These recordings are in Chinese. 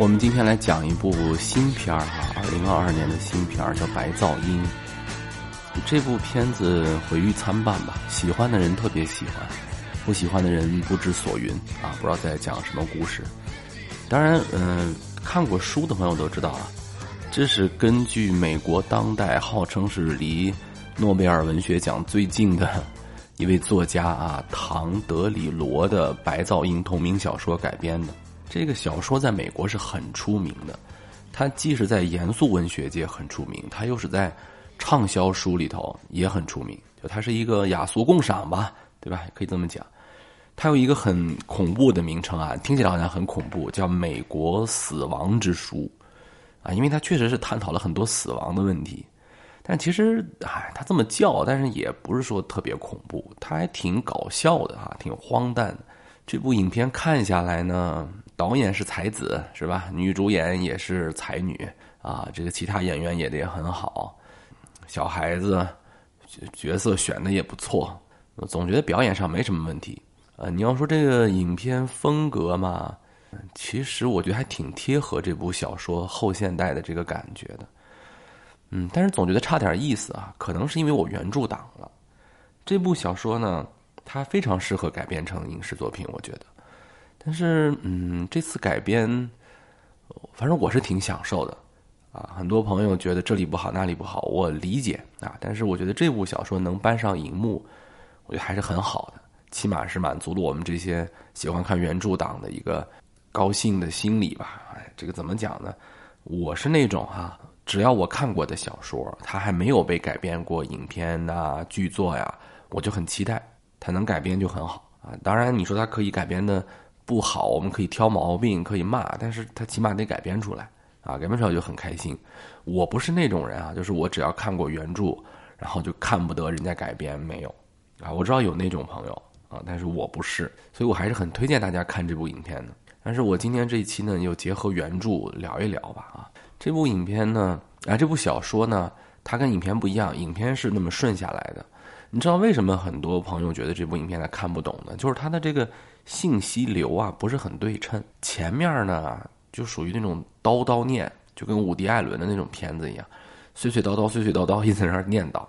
我们今天来讲一部新片儿哈，二零二二年的新片儿叫《白噪音》。这部片子毁誉参半吧，喜欢的人特别喜欢，不喜欢的人不知所云啊，不知道在讲什么故事。当然，嗯，看过书的朋友都知道啊，这是根据美国当代号称是离诺贝尔文学奖最近的 一位作家啊唐德里罗的《白噪音》同名小说改编的。这个小说在美国是很出名的，它既是在严肃文学界很出名，它又是在畅销书里头也很出名。就它是一个雅俗共赏吧，对吧？可以这么讲。它有一个很恐怖的名称啊，听起来好像很恐怖，叫《美国死亡之书》啊，因为它确实是探讨了很多死亡的问题。但其实，哎，它这么叫，但是也不是说特别恐怖，它还挺搞笑的啊，挺荒诞。这部影片看下来呢。导演是才子是吧？女主演也是才女啊，这个其他演员演的也很好，小孩子角色选的也不错，总觉得表演上没什么问题。呃，你要说这个影片风格嘛，其实我觉得还挺贴合这部小说后现代的这个感觉的。嗯，但是总觉得差点意思啊，可能是因为我原著党了。这部小说呢，它非常适合改编成影视作品，我觉得。但是，嗯，这次改编，反正我是挺享受的，啊，很多朋友觉得这里不好那里不好，我理解啊。但是我觉得这部小说能搬上荧幕，我觉得还是很好的，起码是满足了我们这些喜欢看原著党的一个高兴的心理吧。哎，这个怎么讲呢？我是那种哈，只要我看过的小说，它还没有被改编过影片呐、剧作呀，我就很期待它能改编就很好啊。当然，你说它可以改编的。不好，我们可以挑毛病，可以骂，但是他起码得改编出来啊！改编出来就很开心。我不是那种人啊，就是我只要看过原著，然后就看不得人家改编，没有啊。我知道有那种朋友啊，但是我不是，所以我还是很推荐大家看这部影片的。但是我今天这一期呢，又结合原著聊一聊吧啊。这部影片呢，啊，这部小说呢，它跟影片不一样，影片是那么顺下来的。你知道为什么很多朋友觉得这部影片他看不懂呢？就是它的这个。信息流啊不是很对称，前面呢就属于那种叨叨念，就跟伍迪·艾伦的那种片子一样，碎碎叨叨、碎碎叨叨一直在那儿念叨。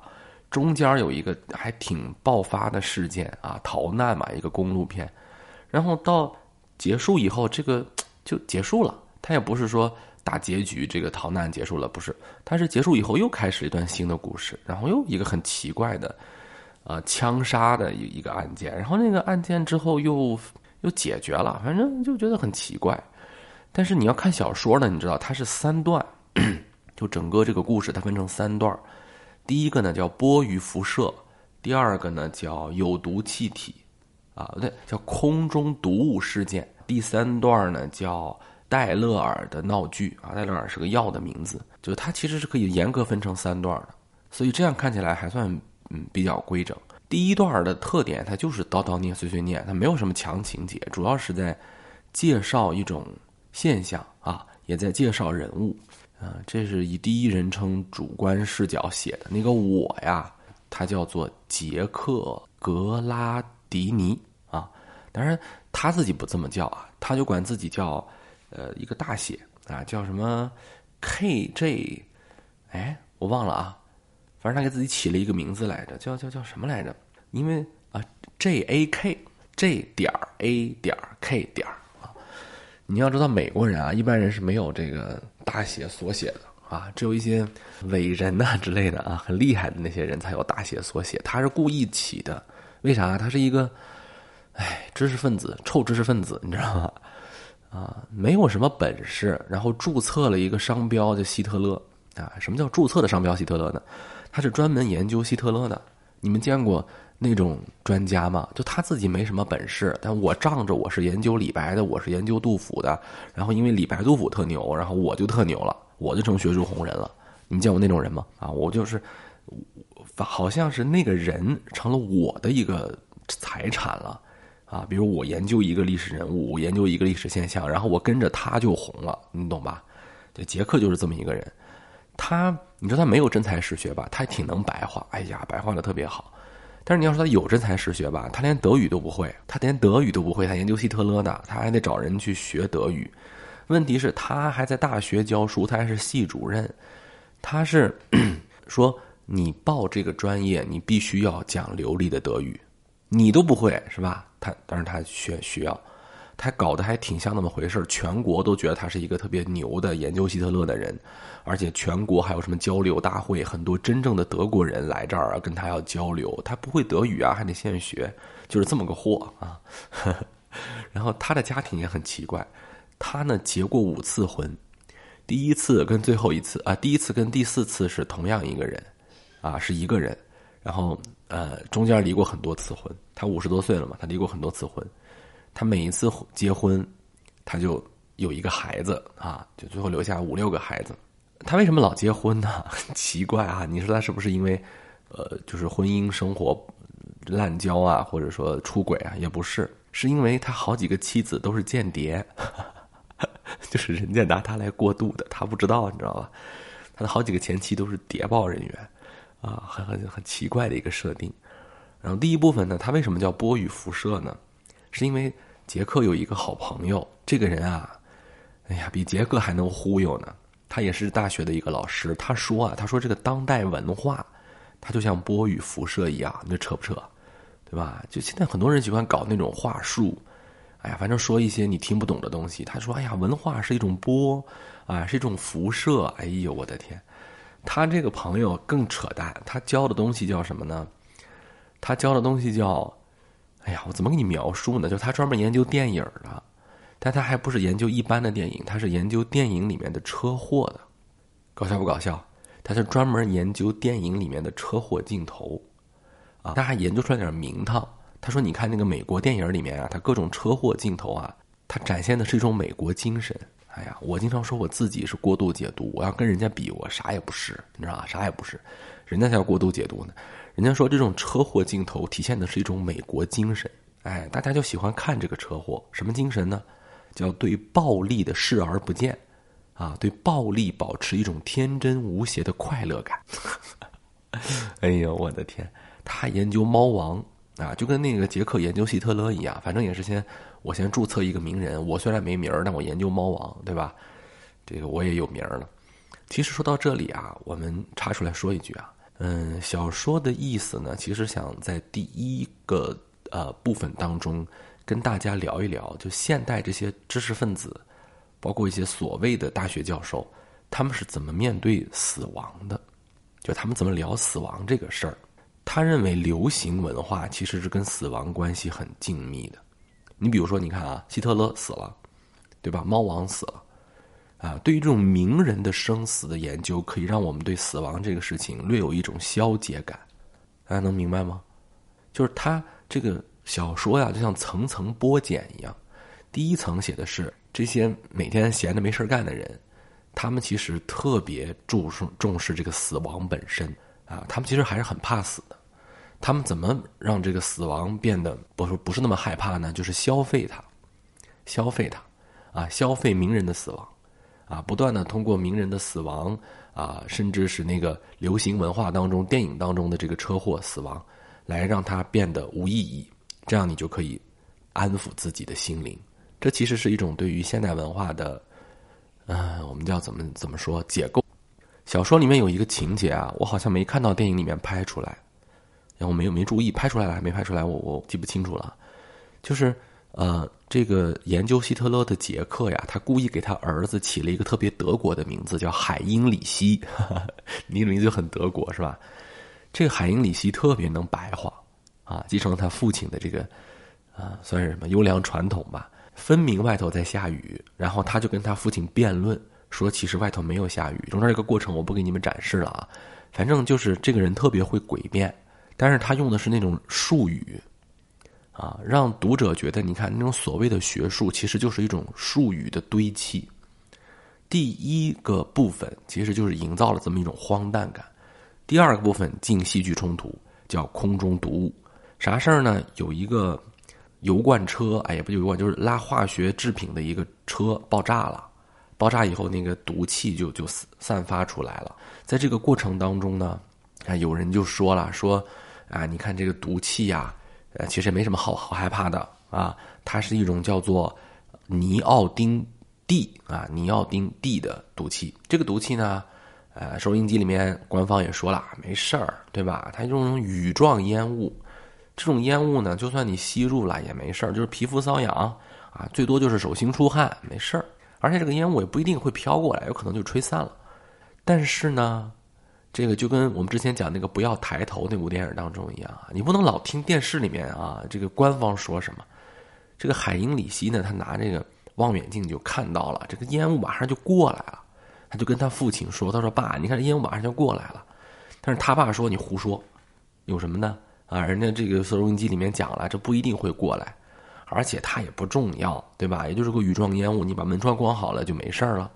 中间有一个还挺爆发的事件啊，逃难嘛，一个公路片。然后到结束以后，这个 就结束了。他也不是说大结局，这个逃难结束了，不是。他是结束以后又开始一段新的故事，然后又一个很奇怪的。啊，枪杀的一一个案件，然后那个案件之后又又解决了，反正就觉得很奇怪。但是你要看小说呢，你知道它是三段，就整个这个故事它分成三段。第一个呢叫波与辐射，第二个呢叫有毒气体，啊不对，叫空中毒物事件。第三段呢叫戴勒尔的闹剧啊，戴勒尔是个药的名字，就是它其实是可以严格分成三段的，所以这样看起来还算。嗯，比较规整。第一段的特点，它就是叨叨念、碎碎念，它没有什么强情节，主要是在介绍一种现象啊，也在介绍人物。啊，这是以第一人称主观视角写的。那个我呀，他叫做杰克·格拉迪尼啊，当然他自己不这么叫啊，他就管自己叫呃一个大写啊，叫什么 KJ，哎，我忘了啊。反正他给自己起了一个名字来着，叫叫叫什么来着？因为啊，J A K J 点 A 点 K 点啊，你要知道美国人啊，一般人是没有这个大写缩写的啊，只有一些伟人呐之类的啊，很厉害的那些人才有大写缩写。他是故意起的，为啥？他是一个，哎，知识分子，臭知识分子，你知道吗？啊，没有什么本事，然后注册了一个商标叫希特勒啊。什么叫注册的商标希特勒呢？他是专门研究希特勒的，你们见过那种专家吗？就他自己没什么本事，但我仗着我是研究李白的，我是研究杜甫的，然后因为李白、杜甫特牛，然后我就特牛了，我就成学术红人了。你们见过那种人吗？啊，我就是，好像是那个人成了我的一个财产了，啊，比如我研究一个历史人物，我研究一个历史现象，然后我跟着他就红了，你懂吧？这杰克就是这么一个人。他，你说他没有真才实学吧？他挺能白话，哎呀，白话的特别好。但是你要说他有真才实学吧？他连德语都不会，他连德语都不会。他研究希特勒的，他还得找人去学德语。问题是，他还在大学教书，他还是系主任，他是 说你报这个专业，你必须要讲流利的德语，你都不会是吧？他但是他学需要。他搞得还挺像那么回事全国都觉得他是一个特别牛的研究希特勒的人，而且全国还有什么交流大会，很多真正的德国人来这儿，跟他要交流。他不会德语啊，还得现学，就是这么个货啊。然后他的家庭也很奇怪，他呢结过五次婚，第一次跟最后一次啊，第一次跟第四次是同样一个人，啊是一个人，然后呃中间离过很多次婚。他五十多岁了嘛，他离过很多次婚。他每一次结婚，他就有一个孩子啊，就最后留下五六个孩子。他为什么老结婚呢？奇怪啊！你说他是不是因为，呃，就是婚姻生活滥交啊，或者说出轨啊？也不是，是因为他好几个妻子都是间谍，就是人家拿他来过渡的，他不知道，你知道吧？他的好几个前妻都是谍报人员，啊，很很很奇怪的一个设定。然后第一部分呢，他为什么叫波与辐射呢？是因为杰克有一个好朋友，这个人啊，哎呀，比杰克还能忽悠呢。他也是大学的一个老师。他说啊，他说这个当代文化，它就像波与辐射一样，你扯不扯？对吧？就现在很多人喜欢搞那种话术，哎呀，反正说一些你听不懂的东西。他说，哎呀，文化是一种波啊，是一种辐射。哎呦，我的天！他这个朋友更扯淡，他教的东西叫什么呢？他教的东西叫。哎呀，我怎么给你描述呢？就他专门研究电影的，但他还不是研究一般的电影，他是研究电影里面的车祸的，搞笑不搞笑？他是专门研究电影里面的车祸镜头，啊，他还研究出来点名堂。他说：“你看那个美国电影里面啊，他各种车祸镜头啊，他展现的是一种美国精神。哎呀，我经常说我自己是过度解读，我要跟人家比，我啥也不是，你知道吧？啥也不是，人家才要过度解读呢。”人家说这种车祸镜头体现的是一种美国精神，哎，大家就喜欢看这个车祸。什么精神呢？叫对暴力的视而不见，啊，对暴力保持一种天真无邪的快乐感。哎呦，我的天！他研究猫王啊，就跟那个杰克研究希特勒一样，反正也是先我先注册一个名人。我虽然没名儿，但我研究猫王，对吧？这个我也有名了。其实说到这里啊，我们插出来说一句啊。嗯，小说的意思呢，其实想在第一个呃部分当中跟大家聊一聊，就现代这些知识分子，包括一些所谓的大学教授，他们是怎么面对死亡的？就他们怎么聊死亡这个事儿？他认为流行文化其实是跟死亡关系很紧密的。你比如说，你看啊，希特勒死了，对吧？猫王死了。啊，对于这种名人的生死的研究，可以让我们对死亡这个事情略有一种消解感。大家能明白吗？就是他这个小说呀，就像层层剥茧一样。第一层写的是这些每天闲着没事干的人，他们其实特别注重重视这个死亡本身啊，他们其实还是很怕死的。他们怎么让这个死亡变得不是不是那么害怕呢？就是消费它，消费它，啊，消费名人的死亡。啊，不断的通过名人的死亡啊，甚至是那个流行文化当中、电影当中的这个车祸死亡，来让它变得无意义，这样你就可以安抚自己的心灵。这其实是一种对于现代文化的，嗯，我们叫怎么怎么说解构。小说里面有一个情节啊，我好像没看到电影里面拍出来，然后没有没注意拍出来了还没拍出来，我我记不清楚了，就是。呃，这个研究希特勒的杰克呀，他故意给他儿子起了一个特别德国的名字，叫海因里希，你名字就很德国，是吧？这个海因里希特别能白话啊，继承了他父亲的这个啊，算是什么优良传统吧。分明外头在下雨，然后他就跟他父亲辩论，说其实外头没有下雨。中间这个过程我不给你们展示了啊，反正就是这个人特别会诡辩，但是他用的是那种术语。啊，让读者觉得，你看那种所谓的学术，其实就是一种术语的堆砌。第一个部分其实就是营造了这么一种荒诞感。第二个部分进戏剧冲突，叫空中毒物。啥事儿呢？有一个油罐车，哎呀，不油罐，就是拉化学制品的一个车爆炸了。爆炸以后，那个毒气就就散发出来了。在这个过程当中呢，啊，有人就说了，说啊，你看这个毒气呀。呃，其实也没什么好好害怕的啊，它是一种叫做尼奥丁 D 啊，尼奥丁 D 的毒气。这个毒气呢，呃，收音机里面官方也说了，没事儿，对吧？它这种羽状烟雾，这种烟雾呢，就算你吸入了也没事儿，就是皮肤瘙痒啊，最多就是手心出汗，没事儿。而且这个烟雾也不一定会飘过来，有可能就吹散了。但是呢，这个就跟我们之前讲那个不要抬头那部电影当中一样啊，你不能老听电视里面啊，这个官方说什么。这个海因里希呢，他拿这个望远镜就看到了，这个烟雾马上就过来了，他就跟他父亲说：“他说爸，你看这烟雾马上就过来了。”但是他爸说：“你胡说，有什么呢？啊，人家这个收音机里面讲了，这不一定会过来，而且它也不重要，对吧？也就是个雨状烟雾，你把门窗关好了就没事了。”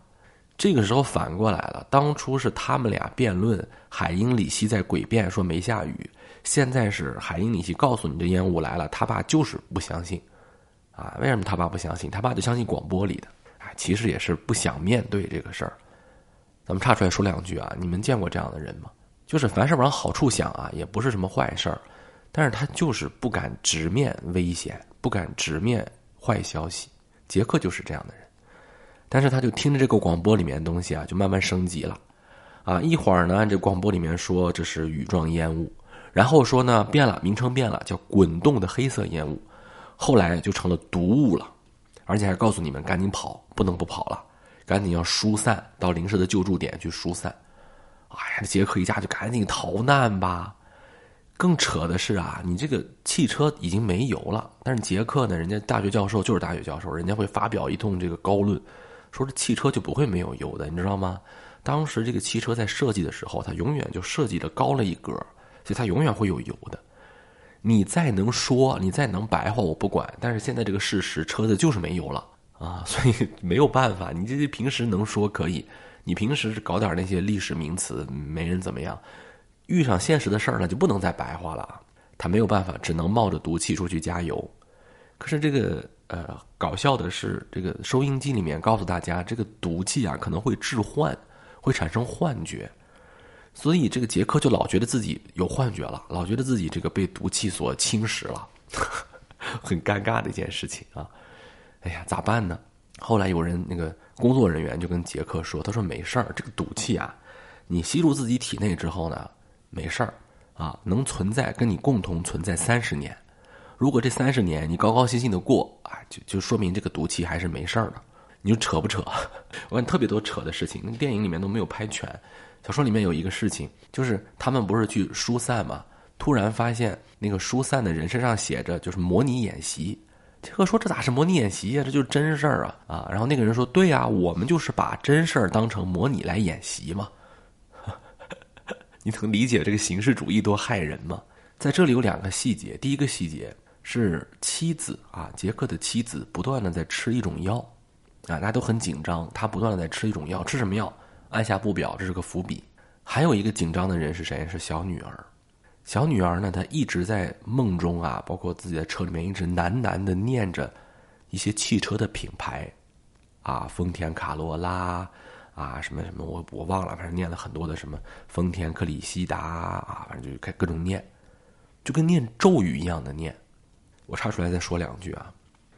这个时候反过来了，当初是他们俩辩论，海因里希在诡辩说没下雨，现在是海因里希告诉你这烟雾来了，他爸就是不相信。啊，为什么他爸不相信？他爸就相信广播里的。哎，其实也是不想面对这个事儿。咱们岔出来说两句啊，你们见过这样的人吗？就是凡事往好处想啊，也不是什么坏事儿，但是他就是不敢直面危险，不敢直面坏消息。杰克就是这样的人，但是他就听着这个广播里面的东西啊，就慢慢升级了。啊，一会儿呢，这广播里面说这是羽状烟雾，然后说呢变了，名称变了，叫滚动的黑色烟雾。后来就成了毒物了，而且还告诉你们赶紧跑，不能不跑了，赶紧要疏散到临时的救助点去疏散。哎呀，杰克一家就赶紧逃难吧。更扯的是啊，你这个汽车已经没油了，但是杰克呢，人家大学教授就是大学教授，人家会发表一通这个高论，说这汽车就不会没有油的，你知道吗？当时这个汽车在设计的时候，它永远就设计的高了一格，所以它永远会有油的。你再能说，你再能白话，我不管。但是现在这个事实，车子就是没油了啊，所以没有办法。你这平时能说可以，你平时搞点那些历史名词，没人怎么样。遇上现实的事儿呢，就不能再白话了。他没有办法，只能冒着毒气出去加油。可是这个呃，搞笑的是，这个收音机里面告诉大家，这个毒气啊可能会致幻，会产生幻觉。所以这个杰克就老觉得自己有幻觉了，老觉得自己这个被毒气所侵蚀了，很尴尬的一件事情啊！哎呀，咋办呢？后来有人那个工作人员就跟杰克说：“他说没事儿，这个毒气啊，你吸入自己体内之后呢，没事儿啊，能存在跟你共同存在三十年。如果这三十年你高高兴兴的过啊，就就说明这个毒气还是没事儿的。你就扯不扯？我看特别多扯的事情，那电影里面都没有拍全。”小说里面有一个事情，就是他们不是去疏散嘛，突然发现那个疏散的人身上写着就是模拟演习。杰克说：“这咋是模拟演习呀？这就是真事儿啊！”啊，然后那个人说：“对呀，我们就是把真事儿当成模拟来演习嘛。”你能理解这个形式主义多害人吗？在这里有两个细节，第一个细节是妻子啊，杰克的妻子不断的在吃一种药，啊，大家都很紧张，他不断的在吃一种药，吃什么药？按下不表，这是个伏笔。还有一个紧张的人是谁？是小女儿。小女儿呢，她一直在梦中啊，包括自己的车里面，一直喃喃的念着一些汽车的品牌，啊，丰田卡罗拉，啊，什么什么，我我忘了，反正念了很多的什么丰田克里希达啊，反正就开各种念，就跟念咒语一样的念。我插出来再说两句啊，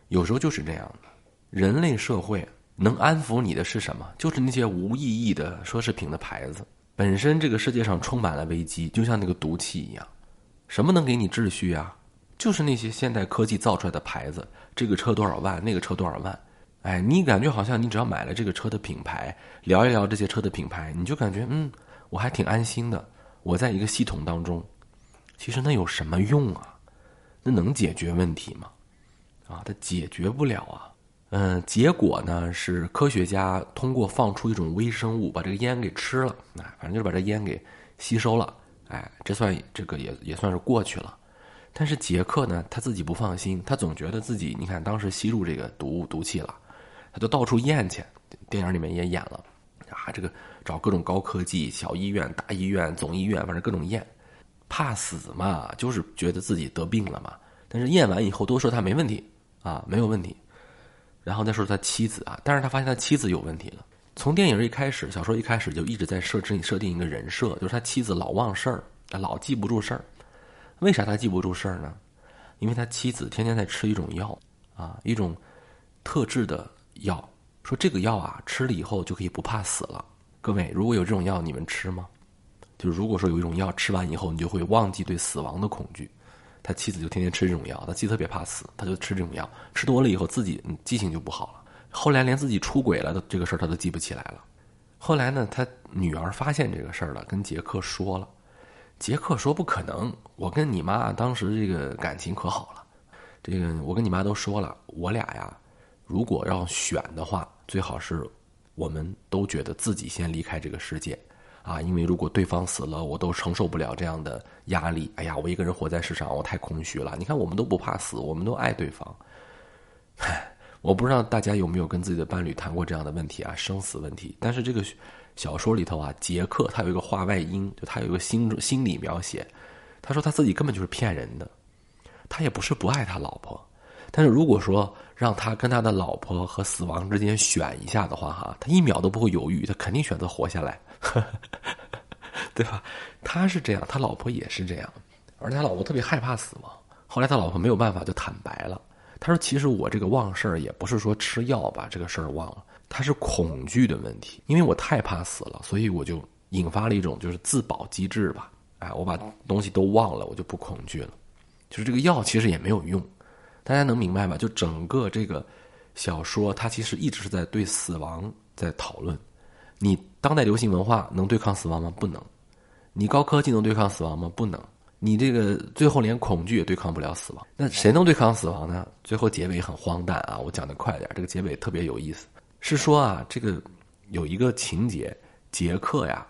有时候就是这样的，人类社会。能安抚你的是什么？就是那些无意义的奢侈品的牌子。本身这个世界上充满了危机，就像那个毒气一样。什么能给你秩序啊？就是那些现代科技造出来的牌子。这个车多少万？那个车多少万？哎，你感觉好像你只要买了这个车的品牌，聊一聊这些车的品牌，你就感觉嗯，我还挺安心的。我在一个系统当中，其实那有什么用啊？那能解决问题吗？啊，它解决不了啊。嗯，结果呢是科学家通过放出一种微生物把这个烟给吃了，啊，反正就是把这烟给吸收了，哎，这算这个也也算是过去了。但是杰克呢，他自己不放心，他总觉得自己，你看当时吸入这个毒毒气了，他就到处验去，电影里面也演了，啊，这个找各种高科技小医院、大医院、总医院，反正各种验，怕死嘛，就是觉得自己得病了嘛。但是验完以后都说他没问题啊，没有问题。然后再说他妻子啊，但是他发现他妻子有问题了。从电影一开始，小说一开始就一直在设置设定一个人设，就是他妻子老忘事儿，老记不住事儿。为啥他记不住事儿呢？因为他妻子天天在吃一种药啊，一种特制的药，说这个药啊，吃了以后就可以不怕死了。各位，如果有这种药，你们吃吗？就如果说有一种药吃完以后，你就会忘记对死亡的恐惧。他妻子就天天吃这种药，他妻子特别怕死，他就吃这种药，吃多了以后自己记性就不好了。后来连自己出轨了的这个事儿他都记不起来了。后来呢，他女儿发现这个事儿了，跟杰克说了。杰克说：“不可能，我跟你妈当时这个感情可好了。这个我跟你妈都说了，我俩呀，如果要选的话，最好是我们都觉得自己先离开这个世界。”啊，因为如果对方死了，我都承受不了这样的压力。哎呀，我一个人活在世上，我太空虚了。你看，我们都不怕死，我们都爱对方。我不知道大家有没有跟自己的伴侣谈过这样的问题啊，生死问题。但是这个小说里头啊，杰克他有一个话外音，就他有一个心心理描写。他说他自己根本就是骗人的，他也不是不爱他老婆。但是如果说让他跟他的老婆和死亡之间选一下的话，哈，他一秒都不会犹豫，他肯定选择活下来。对吧？他是这样，他老婆也是这样，而且他老婆特别害怕死亡。后来他老婆没有办法，就坦白了。他说：“其实我这个忘事儿也不是说吃药把这个事儿忘了，他是恐惧的问题。因为我太怕死了，所以我就引发了一种就是自保机制吧。哎，我把东西都忘了，我就不恐惧了。就是这个药其实也没有用，大家能明白吧？就整个这个小说，它其实一直是在对死亡在讨论。”你当代流行文化能对抗死亡吗？不能。你高科技能对抗死亡吗？不能。你这个最后连恐惧也对抗不了死亡。那谁能对抗死亡呢？最后结尾很荒诞啊！我讲的快点，这个结尾特别有意思。是说啊，这个有一个情节，杰克呀，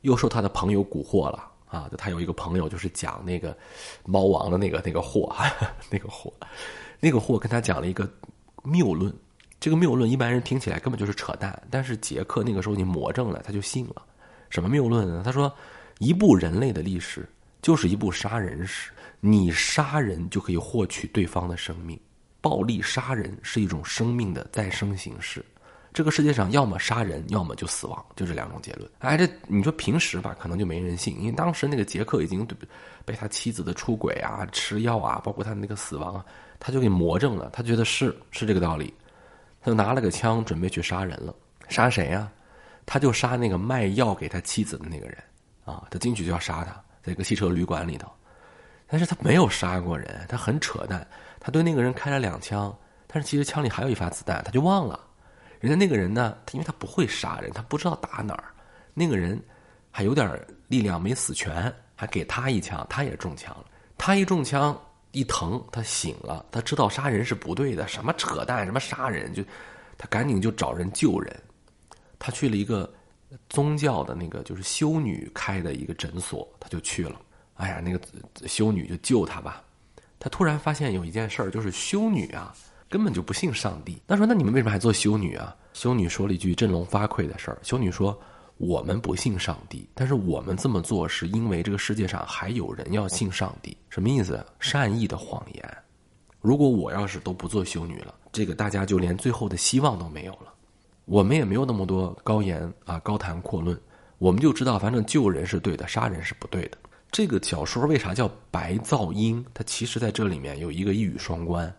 又受他的朋友蛊惑了啊！就他有一个朋友，就是讲那个猫王的那个那个货，那个货，那个货跟他讲了一个谬论。这个谬论一般人听起来根本就是扯淡，但是杰克那个时候你魔怔了，他就信了。什么谬论呢？他说，一部人类的历史就是一部杀人史，你杀人就可以获取对方的生命，暴力杀人是一种生命的再生形式。这个世界上要么杀人，要么就死亡，就这两种结论。哎，这你说平时吧，可能就没人信，因为当时那个杰克已经被他妻子的出轨啊、吃药啊，包括他那个死亡啊，他就给魔怔了，他觉得是是这个道理。他就拿了个枪，准备去杀人了。杀谁呀？他就杀那个卖药给他妻子的那个人。啊，他进去就要杀他，在一个汽车旅馆里头。但是他没有杀过人，他很扯淡。他对那个人开了两枪，但是其实枪里还有一发子弹，他就忘了。人家那个人呢，他因为他不会杀人，他不知道打哪儿。那个人还有点力量，没死全，还给他一枪，他也中枪了。他一中枪。一疼，他醒了，他知道杀人是不对的，什么扯淡，什么杀人，就他赶紧就找人救人。他去了一个宗教的那个就是修女开的一个诊所，他就去了。哎呀，那个修女就救他吧。他突然发现有一件事儿，就是修女啊根本就不信上帝。他说：“那你们为什么还做修女啊？”修女说了一句振聋发聩的事儿。修女说。我们不信上帝，但是我们这么做是因为这个世界上还有人要信上帝。什么意思？善意的谎言。如果我要是都不做修女了，这个大家就连最后的希望都没有了。我们也没有那么多高言啊，高谈阔论。我们就知道，反正救人是对的，杀人是不对的。这个小说为啥叫白噪音？它其实在这里面有一个一语双关。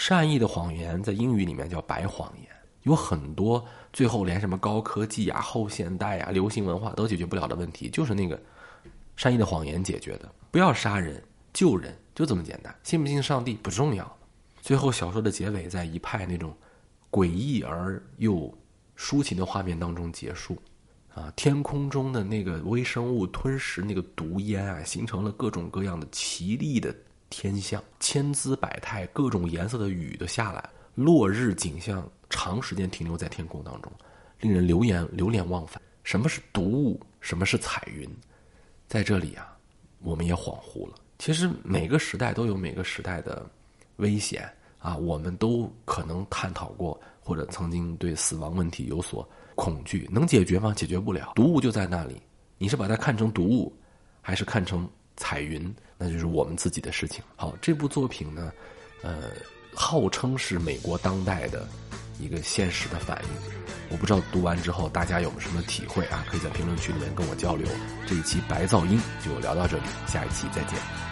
善意的谎言在英语里面叫白谎言。有很多最后连什么高科技啊、后现代啊、流行文化都解决不了的问题，就是那个善意的谎言解决的。不要杀人，救人，就这么简单。信不信上帝不重要。最后小说的结尾在一派那种诡异而又抒情的画面当中结束。啊，天空中的那个微生物吞食那个毒烟啊，形成了各种各样的奇丽的天象，千姿百态，各种颜色的雨都下来，落日景象。长时间停留在天空当中，令人流言流连忘返。什么是毒雾？什么是彩云？在这里啊，我们也恍惚了。其实每个时代都有每个时代的危险啊，我们都可能探讨过，或者曾经对死亡问题有所恐惧。能解决吗？解决不了。毒雾就在那里，你是把它看成毒雾，还是看成彩云？那就是我们自己的事情。好，这部作品呢，呃，号称是美国当代的。一个现实的反应，我不知道读完之后大家有什么体会啊？可以在评论区里面跟我交流。这一期白噪音就聊到这里，下一期再见。